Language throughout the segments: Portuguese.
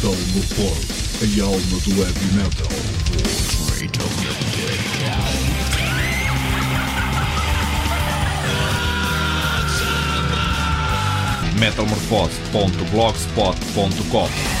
Metal Morfose, a alma do heavy metal. metalmorfose.blogspot.com Metal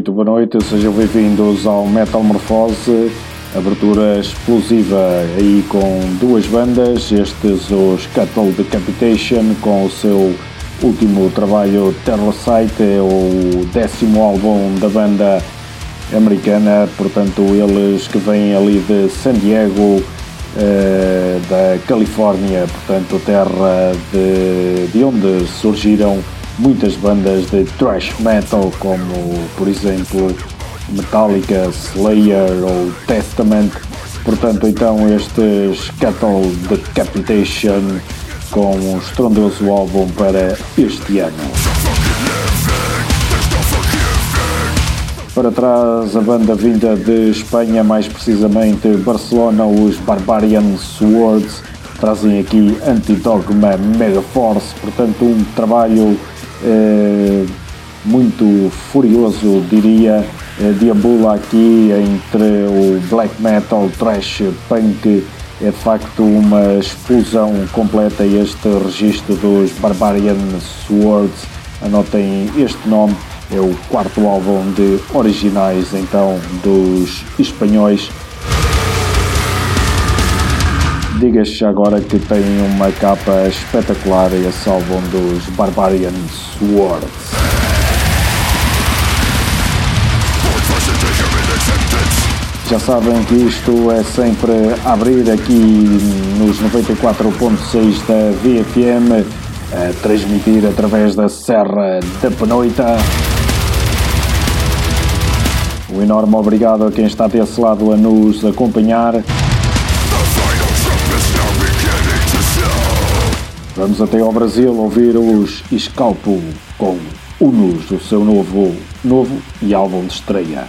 muito boa noite, sejam bem-vindos ao Metal Morphose, abertura explosiva aí com duas bandas, estes os Cattle Decapitation com o seu último trabalho Terrorsight, é o décimo álbum da banda americana, portanto eles que vêm ali de San Diego, eh, da Califórnia, portanto terra de, de onde surgiram muitas bandas de thrash metal, como por exemplo Metallica, Slayer ou Testament. Portanto, então estes Cattle Decapitation com um estrondoso álbum para este ano. Para trás, a banda vinda de Espanha, mais precisamente Barcelona, os Barbarian Swords, trazem aqui Antidogma Megaforce, portanto, um trabalho eh, muito furioso, diria, eh, deambula aqui entre o black metal, trash, punk, é de facto uma explosão completa este registro dos Barbarian Swords. Anotem este nome, é o quarto álbum de originais então dos espanhóis. Diga-se agora que tem uma capa espetacular esse álbum dos Barbarian Swords. Já sabem que isto é sempre a abrir aqui nos 94.6 da VFM, a transmitir através da Serra da Penoita. Um enorme obrigado a quem está desse lado a nos acompanhar. Vamos até ao Brasil ouvir os Scalpo com Unus, o seu novo, novo e álbum de estreia.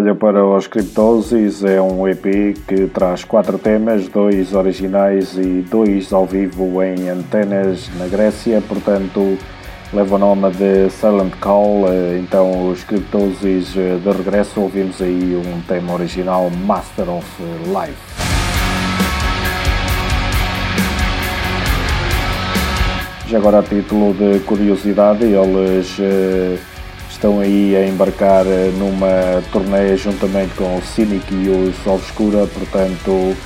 Novo trabalho para os Cryptosis é um EP que traz quatro temas, dois originais e dois ao vivo em Antenas na Grécia, portanto leva o nome de Silent Call. Então os Cryptosis de regresso ouvimos aí um tema original Master of Life. Já agora a título de curiosidade, eles eh, estão aí a embarcar eh, numa turnê juntamente com o Cynic e os Obscura, portanto,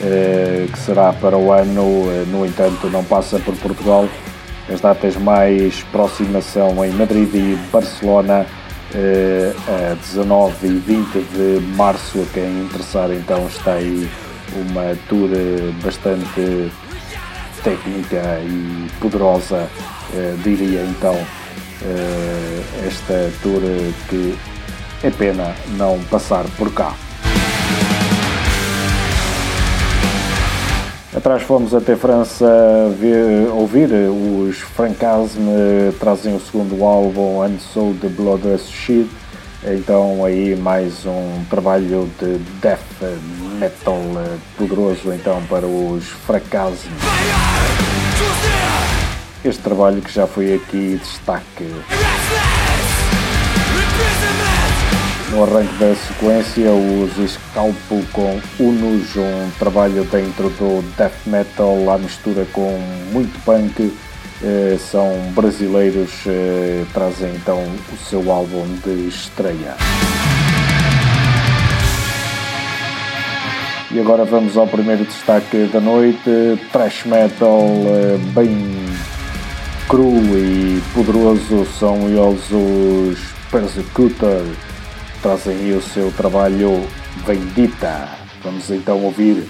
eh, que será para o ano, no entanto, não passa por Portugal. As datas mais próximas são em Madrid e Barcelona, a 19 e 20 de março. A quem interessar, então, está aí uma tour bastante técnica e poderosa, eh, diria então, eh, esta tour que é pena não passar por cá. Atrás fomos até França ver, ouvir os Francasme, trazem o segundo álbum Unsold the Blood Shit. Então aí mais um trabalho de death metal poderoso então para os Francasme. Este trabalho que já foi aqui destaque. No arranque da sequência, os Scalpo com Unus, um trabalho dentro do death metal à mistura com muito punk. Eh, são brasileiros, eh, trazem então o seu álbum de estreia. E agora vamos ao primeiro destaque da noite: thrash metal eh, bem cru e poderoso são eles os Persecutor. Trazem aí o seu trabalho bendita. Vamos então ouvir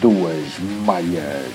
duas malhas.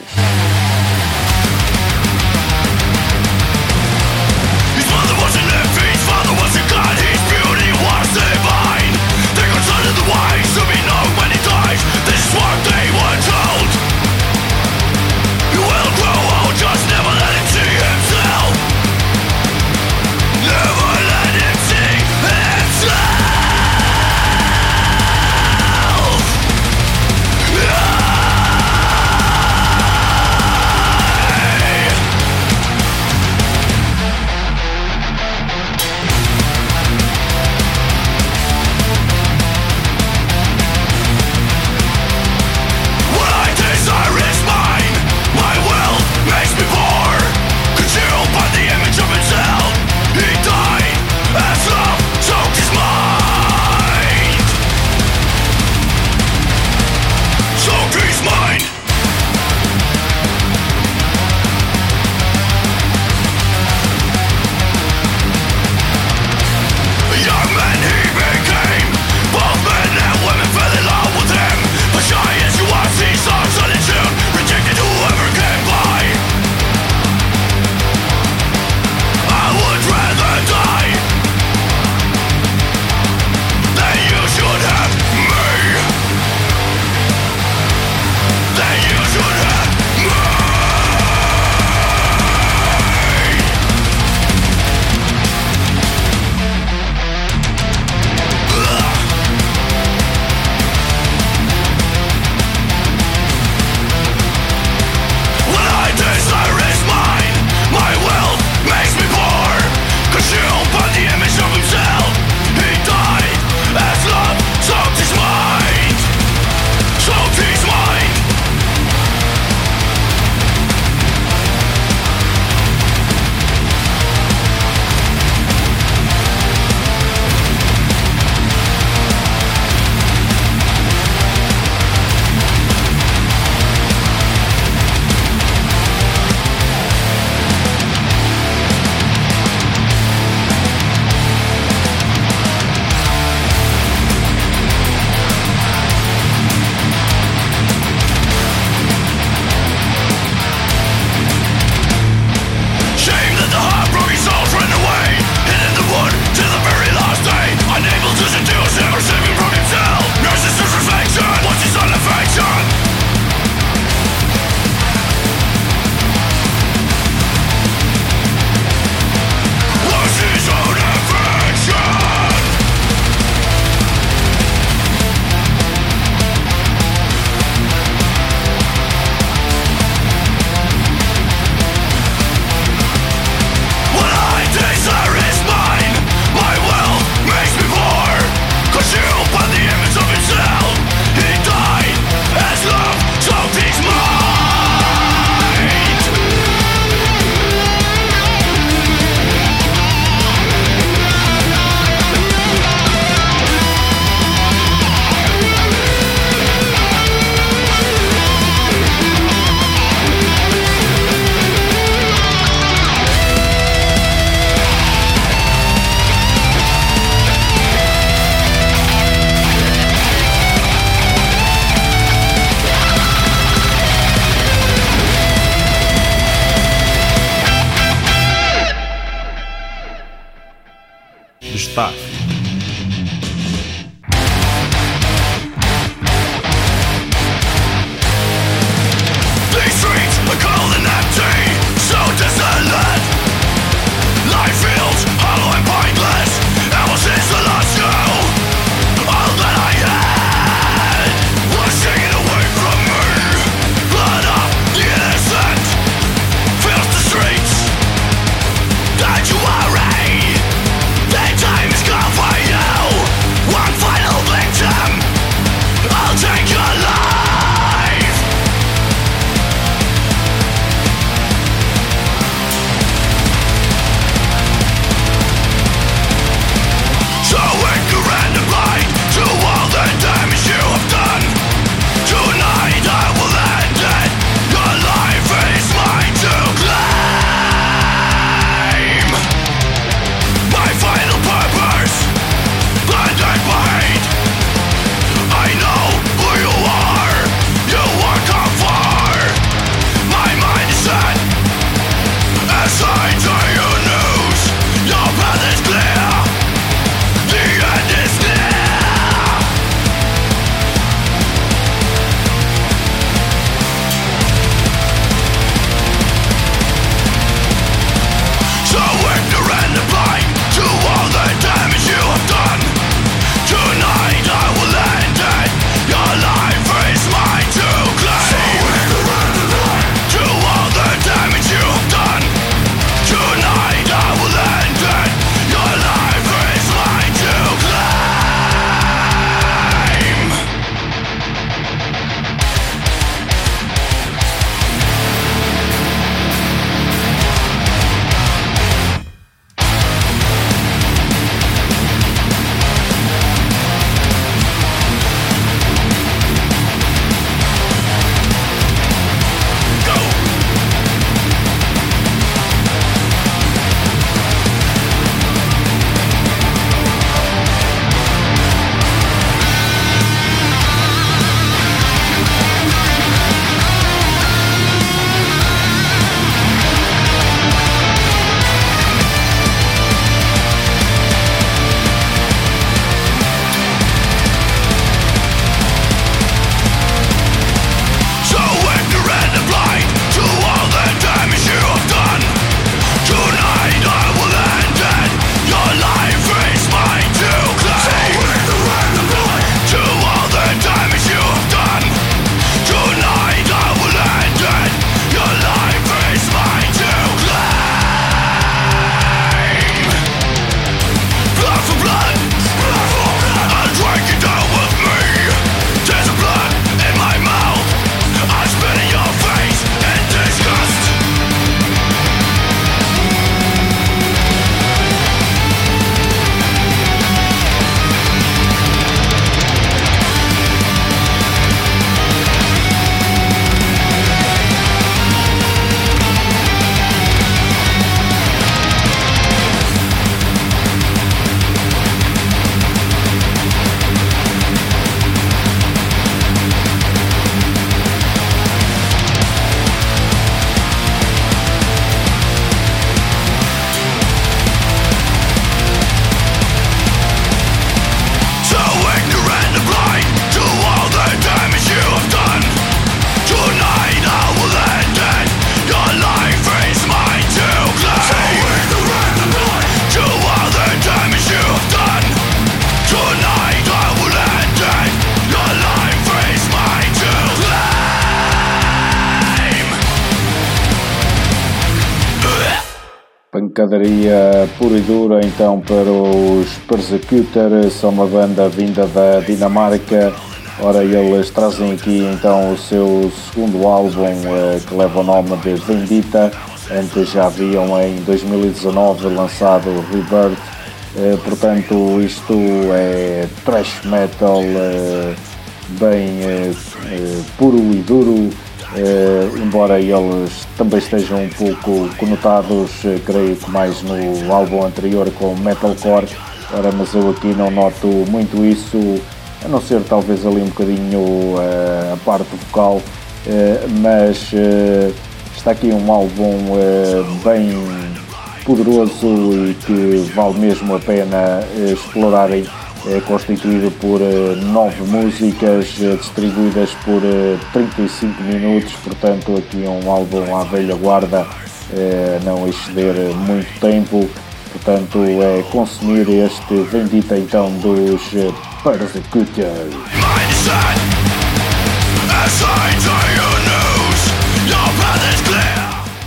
Pura e dura então para os Persecutor, são uma banda vinda da Dinamarca. Ora, eles trazem aqui então o seu segundo álbum eh, que leva o nome de Vendita. Antes já haviam em 2019 lançado Rebirth. Eh, portanto, isto é thrash metal eh, bem puro e duro Uh, embora eles também estejam um pouco conotados, uh, creio que mais no álbum anterior com metalcore, ora, mas eu aqui não noto muito isso, a não ser talvez ali um bocadinho uh, a parte vocal, mas está aqui um álbum bem, poderoso e que vale mesmo a pena explorarem. É constituído por nove músicas distribuídas por 35 minutos, portanto aqui é um álbum à velha guarda, não exceder muito tempo, portanto é consumir este Vendita então dos Persecutors.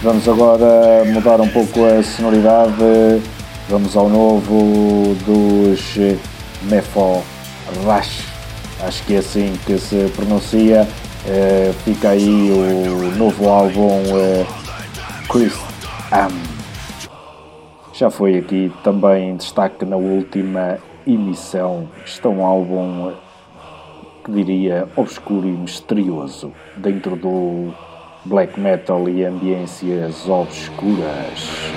Vamos agora mudar um pouco a sonoridade. Vamos ao novo dos Mefo Rush. Acho que é assim que se pronuncia. É, fica aí o novo álbum é, Chris Am. Já foi aqui também em destaque na última emissão. Está um álbum que diria obscuro e misterioso dentro do black metal e ambiências obscuras.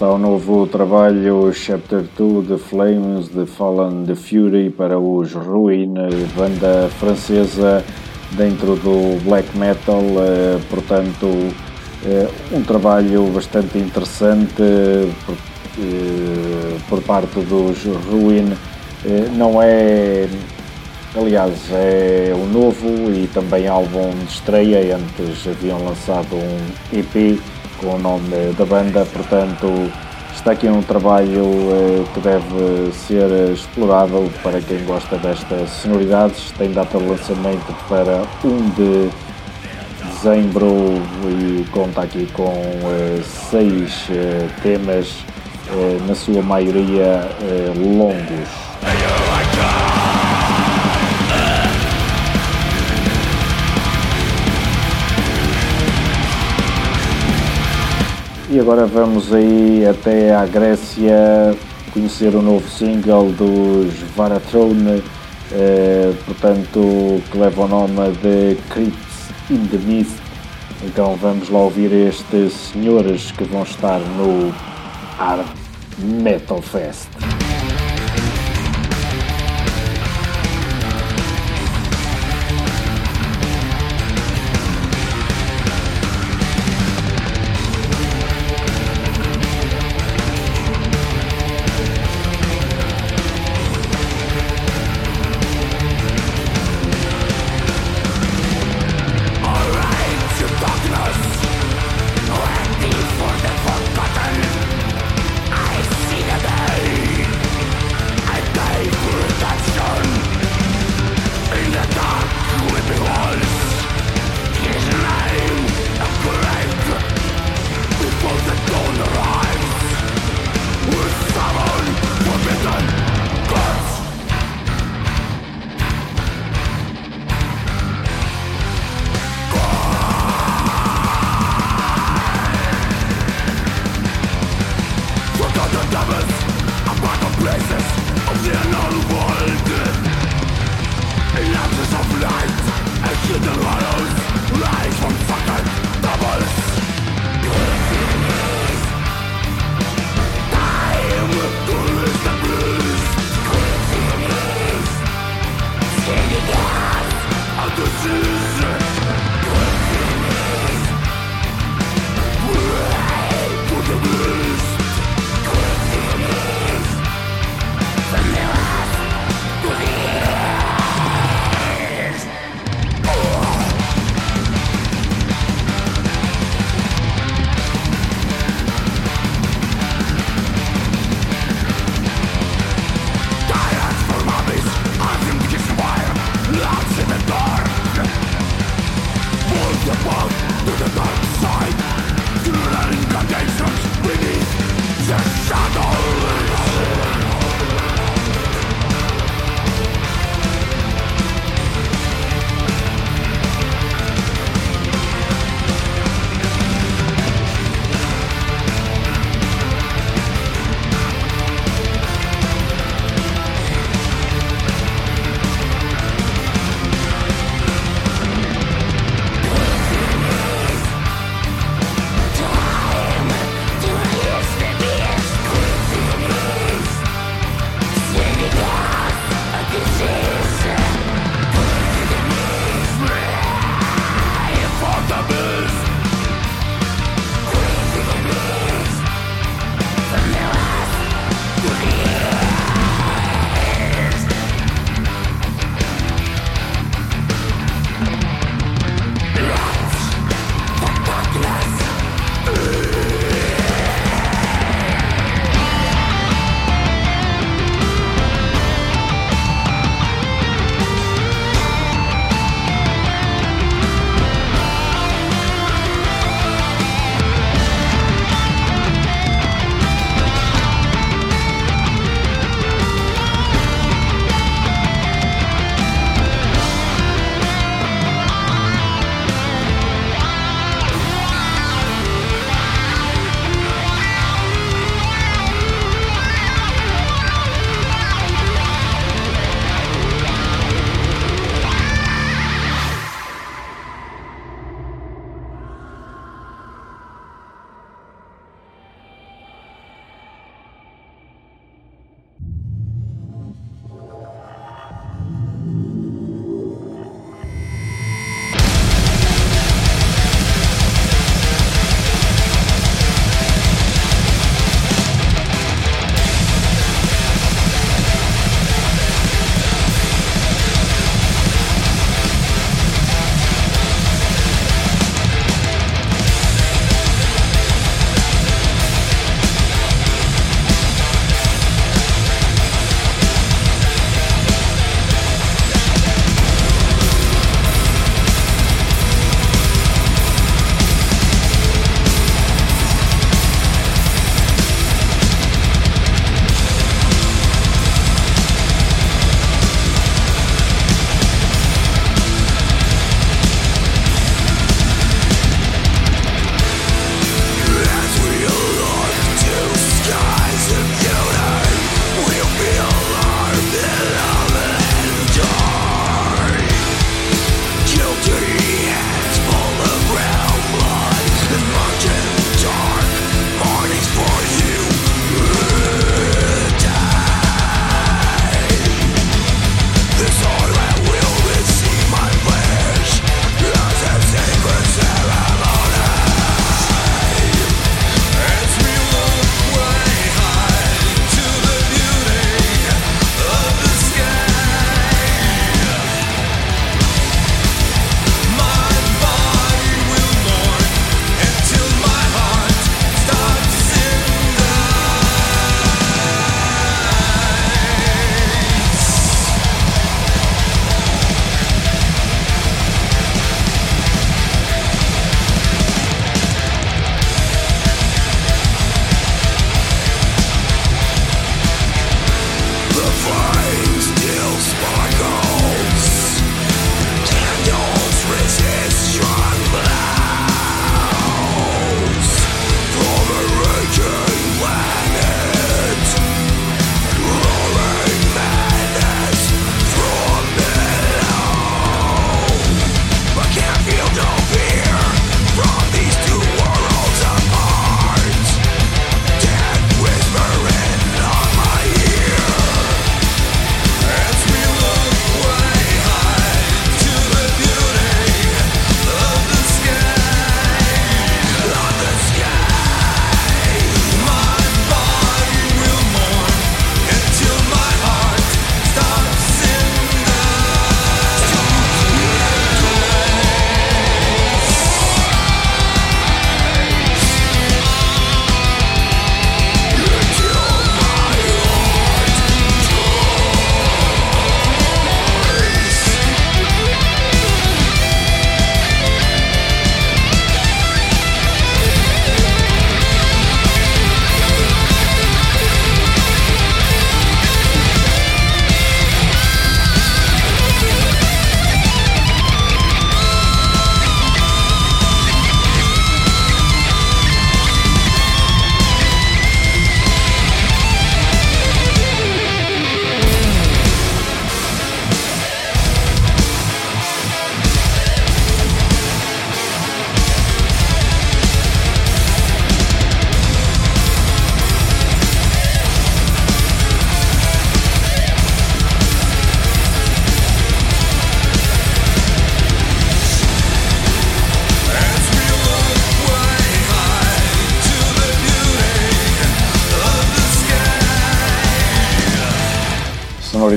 Está o novo trabalho Chapter 2 The Flames The Fallen The Fury para os Ruin, banda francesa dentro do black metal, eh, portanto eh, um trabalho bastante interessante por, eh, por parte dos Ruin. Não é, aliás, é o novo e também álbum de estreia. Antes haviam lançado um EP com o nome da banda, portanto está aqui um trabalho eh, que deve ser explorado para quem gosta destas sonoridades. Tem data de lançamento para 1 de dezembro e conta aqui com eh, seis eh, temas, na sua maioria longos. E agora vamos aí até à Grécia conhecer o novo single dos Varatrone, eh, portanto, que leva o nome de Crypts in the Mist. Então vamos lá ouvir estes senhores que vão estar no Hard Metal Fest.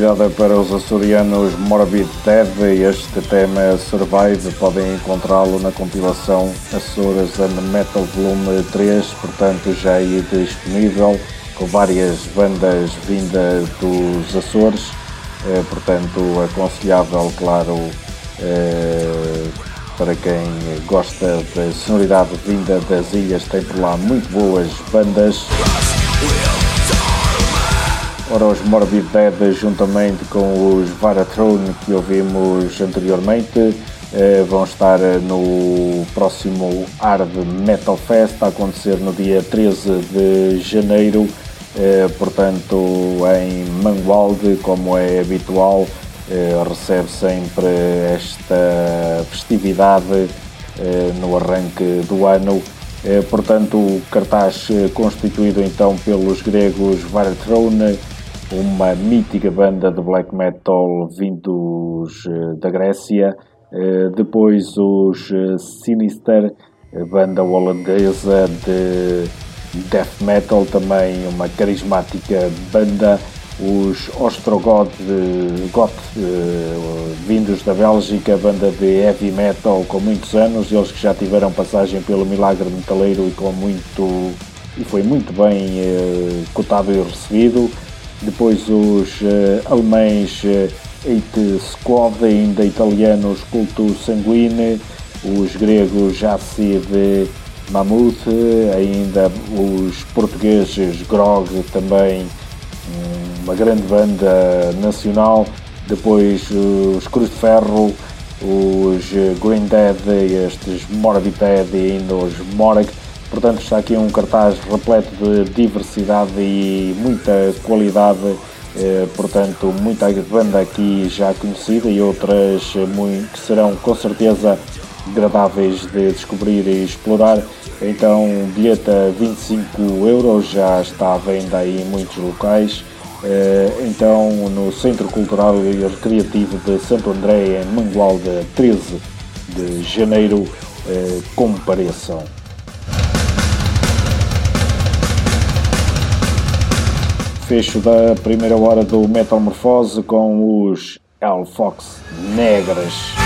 Sonoridade é para os açorianos Morbid Dead. Este tema Survive podem encontrá-lo na compilação Açores and Metal Volume 3, portanto já aí disponível, com várias bandas vindas dos Açores, eh, portanto aconselhável, claro, eh, para quem gosta da sonoridade vinda das ilhas, tem por lá muito boas bandas. Ora, os Morbid Dead, juntamente com os Varathrone que ouvimos anteriormente, eh, vão estar no próximo Hard Metal Fest a acontecer no dia 13 de janeiro, eh, portanto em Mangualde, como é habitual, eh, recebe sempre esta festividade no arranque do ano. Portanto, o cartaz constituído então pelos gregos Varathrone, uma mítica banda de black metal vindos eh, da Grécia. Eh, depois os eh, Sinister, banda holandesa de death metal, também uma carismática banda. Os Ostrogoth, Goth, vindos da Bélgica, banda de heavy metal com muitos anos, eles que já tiveram passagem pelo Milagre Metaleiro e com muito e foi muito bem cotado e recebido depois os uh, alemães uh, Eight Squad, ainda italianos Culto Sanguine, os gregos Jacid Mammoth, ainda os portugueses Grog, também uma grande banda nacional, depois os Cruz de Ferro, os Green Dead, estes Morbid Dead e ainda os Morag, Portanto, está aqui um cartaz repleto de diversidade e muita qualidade. Eh, portanto, muita banda aqui já conhecida e outras muito, que serão com certeza agradáveis de descobrir e explorar. Então, bilheta 25 euros já está à venda aí em muitos locais. Eh, então, no Centro Cultural e Recreativo de Santo André, em Mangualda, 13 de janeiro, eh, compareçam. Fecho da primeira hora do Metamorfose com os L Fox Negras.